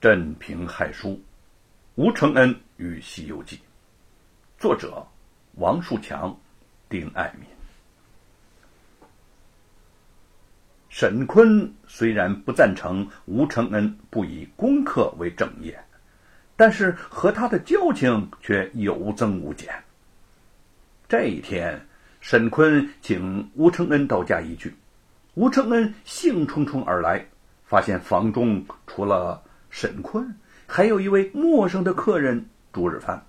镇平害书，吴承恩与《西游记》，作者王树强、丁爱民。沈坤虽然不赞成吴承恩不以功课为正业，但是和他的交情却有增无减。这一天，沈坤请吴承恩到家一聚，吴承恩兴冲冲而来，发现房中除了沈坤，还有一位陌生的客人朱日藩。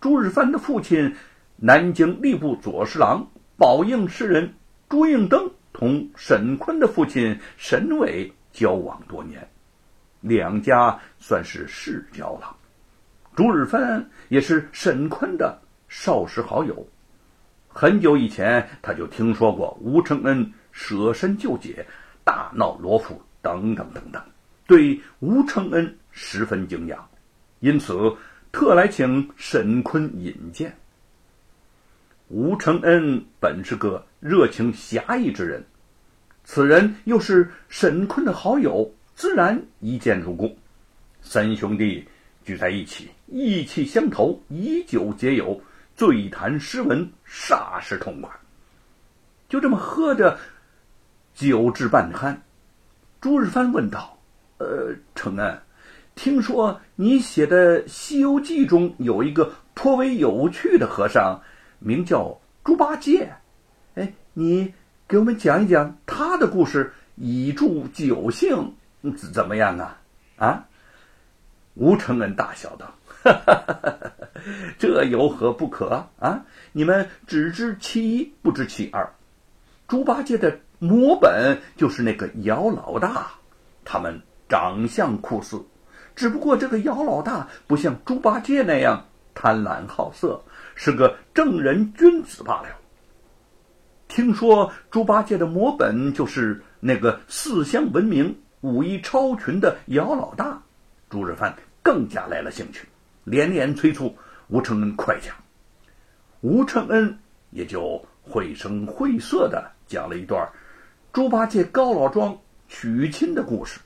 朱日藩的父亲，南京吏部左侍郎、宝应诗人朱应登。同沈坤的父亲沈伟交往多年，两家算是世交了。朱日藩也是沈坤的少时好友，很久以前他就听说过吴承恩舍身救姐、大闹罗浮等等等等，对吴承恩十分敬仰，因此特来请沈坤引荐。吴承恩本是个热情侠义之人，此人又是沈坤的好友，自然一见如故。三兄弟聚在一起，意气相投，以酒解友，醉谈诗文，煞是痛快。就这么喝着，酒至半酣，朱日藩问道：“呃，承恩，听说你写的《西游记》中有一个颇为有趣的和尚。”名叫猪八戒，哎，你给我们讲一讲他的故事，以助酒兴，怎怎么样啊？啊？吴承恩大笑道：“ 这有何不可啊？你们只知其一，不知其二。猪八戒的模本就是那个姚老大，他们长相酷似，只不过这个姚老大不像猪八戒那样贪婪好色。”是个正人君子罢了。听说猪八戒的摹本就是那个四乡闻名、武艺超群的姚老大，朱日藩更加来了兴趣，连连催促吴承恩快讲。吴承恩也就绘声绘色的讲了一段猪八戒高老庄娶亲的故事。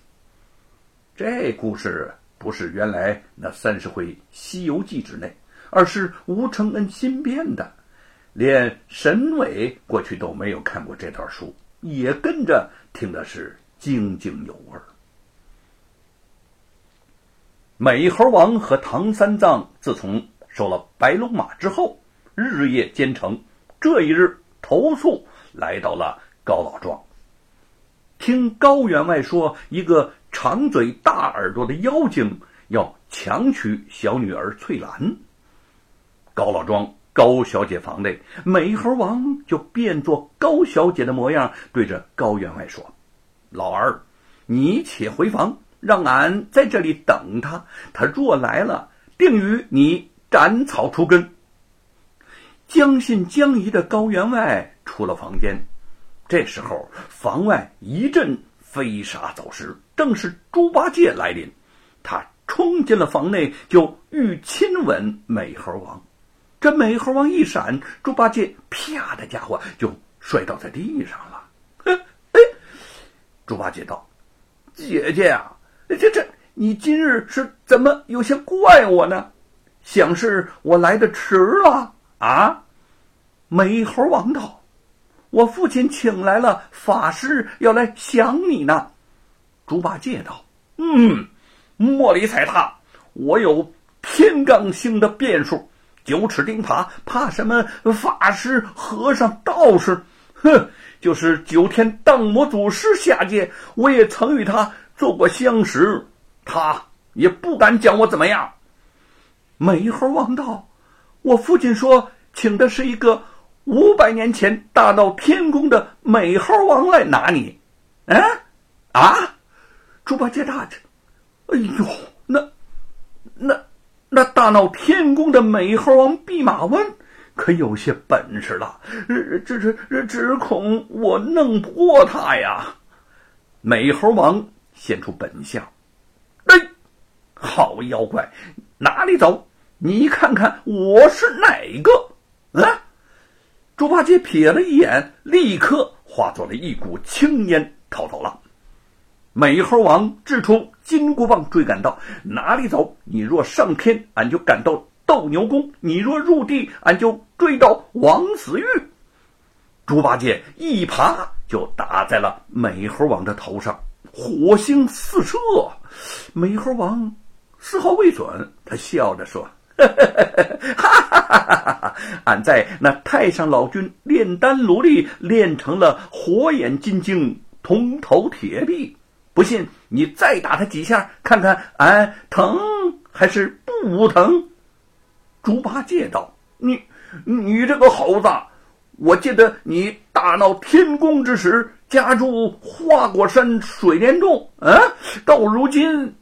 这故事不是原来那三十回《西游记》之内。而是吴承恩新编的，连沈伟过去都没有看过这段书，也跟着听的是津津有味。美猴王和唐三藏自从收了白龙马之后，日夜兼程。这一日，投宿来到了高老庄，听高员外说，一个长嘴大耳朵的妖精要强娶小女儿翠兰。高老庄高小姐房内，美猴王就变作高小姐的模样，对着高员外说：“老儿，你且回房，让俺在这里等他。他若来了，定与你斩草除根。”将信将疑的高员外出了房间，这时候房外一阵飞沙走石，正是猪八戒来临。他冲进了房内，就欲亲吻美猴王。这美猴王一闪，猪八戒啪的家伙就摔倒在地上了。哎，猪八戒道：“姐姐啊，这这你今日是怎么有些怪我呢？想是我来的迟了啊？”美猴王道：“我父亲请来了法师，要来想你呢。”猪八戒道：“嗯，莫理睬他，我有天罡星的变数。”九齿钉耙，怕什么法师、和尚、道士？哼，就是九天荡魔祖师下界，我也曾与他做过相识，他也不敢将我怎么样。美猴王道：“我父亲说，请的是一个五百年前大闹天宫的美猴王来拿你。”嗯，啊，猪八戒大吃，哎呦，那，那。那大闹天宫的美猴王弼马温可有些本事了，这这这只恐我弄不过他呀！美猴王现出本相，哎，好妖怪，哪里走？你看看我是哪个？猪八戒瞥了一眼，立刻化作了一股青烟逃走了。美猴王掷出金箍棒追赶道：“哪里走？你若上天，俺就赶到斗牛宫；你若入地，俺就追到王子玉。”猪八戒一爬就打在了美猴王的头上，火星四射。美猴王丝毫未损，他笑着说：“哈哈哈哈哈！俺在那太上老君炼丹炉里炼成了火眼金睛、铜头铁臂。”不信，你再打他几下，看看俺疼还是不疼？猪八戒道：“你，你这个猴子，我记得你大闹天宫之时，家住花果山水帘洞，啊，到如今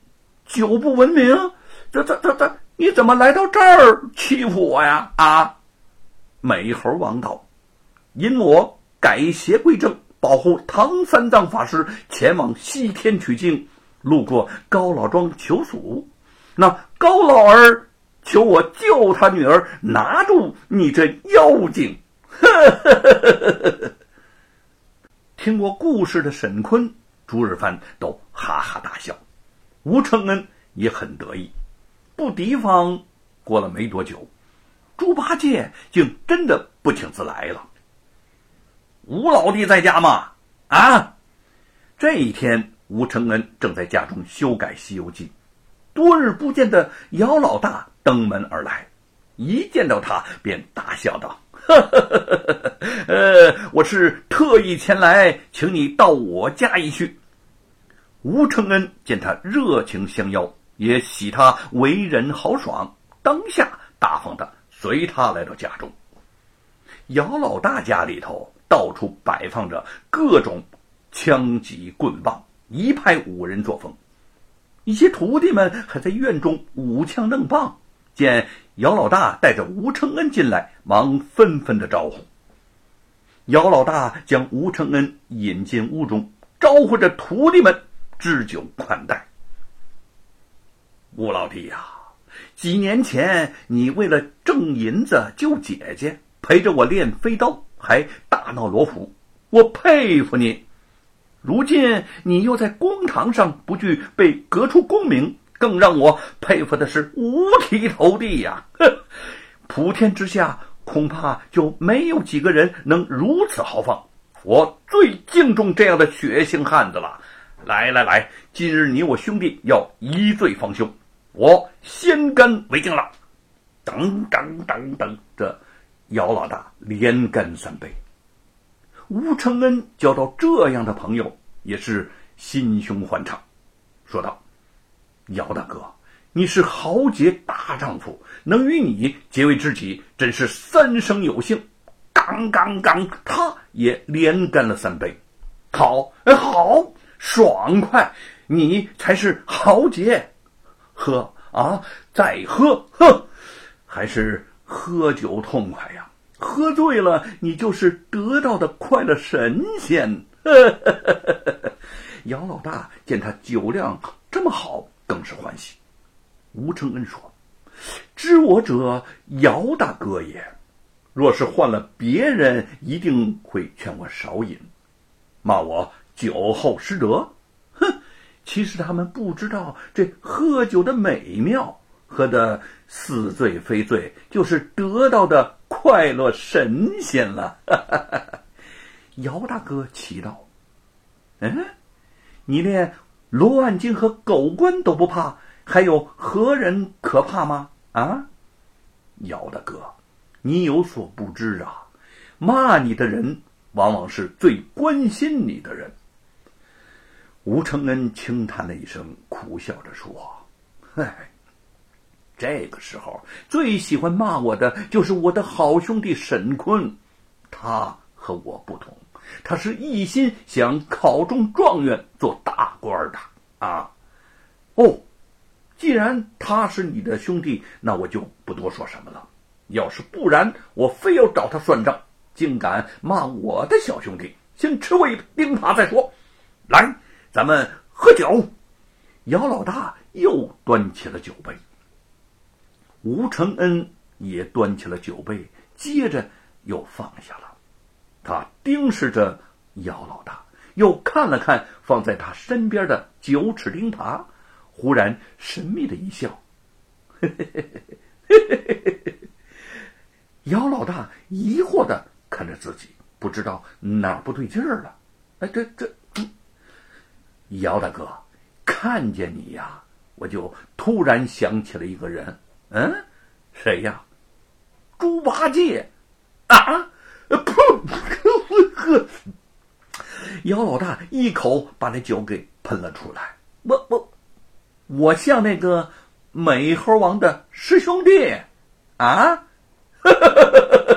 久不闻名，这、这、这、这，你怎么来到这儿欺负我呀？”啊，美猴王道：“因我改邪归正。”保护唐三藏法师前往西天取经，路过高老庄求蜀，那高老儿求我救他女儿，拿住你这妖精。听过故事的沈坤、朱日藩都哈哈大笑，吴承恩也很得意。不提防，过了没多久，猪八戒竟真的不请自来了。吴老弟在家吗？啊！这一天，吴承恩正在家中修改《西游记》，多日不见的姚老大登门而来，一见到他便大笑道：“呵呵呵呵呃，我是特意前来请你到我家一叙。”吴承恩见他热情相邀，也喜他为人豪爽，当下大方的随他来到家中。姚老大家里头。到处摆放着各种枪戟棍棒，一派武人作风。一些徒弟们还在院中舞枪弄棒，见姚老大带着吴承恩进来，忙纷纷的招呼。姚老大将吴承恩引进屋中，招呼着徒弟们置酒款待。吴老弟呀，几年前你为了挣银子救姐姐，陪着我练飞刀。还大闹罗浮，我佩服你。如今你又在公堂上不惧被革除功名，更让我佩服的是五体投地呀！哼，普天之下恐怕就没有几个人能如此豪放。我最敬重这样的血性汉子了。来来来，今日你我兄弟要一醉方休，我先干为敬了。等等等等，这。姚老大连干三杯，吴承恩交到这样的朋友也是心胸欢畅，说道：“姚大哥，你是豪杰大丈夫，能与你结为知己，真是三生有幸。”刚刚刚，他也连干了三杯，好，好，爽快，你才是豪杰，喝啊，再喝，哼，还是。喝酒痛快呀，喝醉了你就是得到的快乐神仙。姚老大见他酒量这么好，更是欢喜。吴承恩说：“知我者，姚大哥也。若是换了别人，一定会劝我少饮，骂我酒后失德。其实他们不知道这喝酒的美妙。”喝的似醉非醉，就是得到的快乐神仙了。姚大哥奇道：“嗯，你连罗万金和狗官都不怕，还有何人可怕吗？”啊，姚大哥，你有所不知啊，骂你的人往往是最关心你的人。吴承恩轻叹了一声，苦笑着说：“唉。”这个时候，最喜欢骂我的就是我的好兄弟沈坤，他和我不同，他是一心想考中状元做大官的啊。哦，既然他是你的兄弟，那我就不多说什么了。要是不然，我非要找他算账，竟敢骂我的小兄弟，先吃我一钉耙再说。来，咱们喝酒。姚老大又端起了酒杯。吴承恩也端起了酒杯，接着又放下了。他盯视着姚老大，又看了看放在他身边的九齿钉耙，忽然神秘的一笑：“嘿嘿嘿嘿嘿嘿嘿。”姚老大疑惑的看着自己，不知道哪儿不对劲儿了。哎，这这，姚大哥，看见你呀，我就突然想起了一个人。嗯，谁呀？猪八戒啊！噗！呵，姚老大一口把那酒给喷了出来。我我我像那个美猴王的师兄弟啊！哈哈哈哈哈！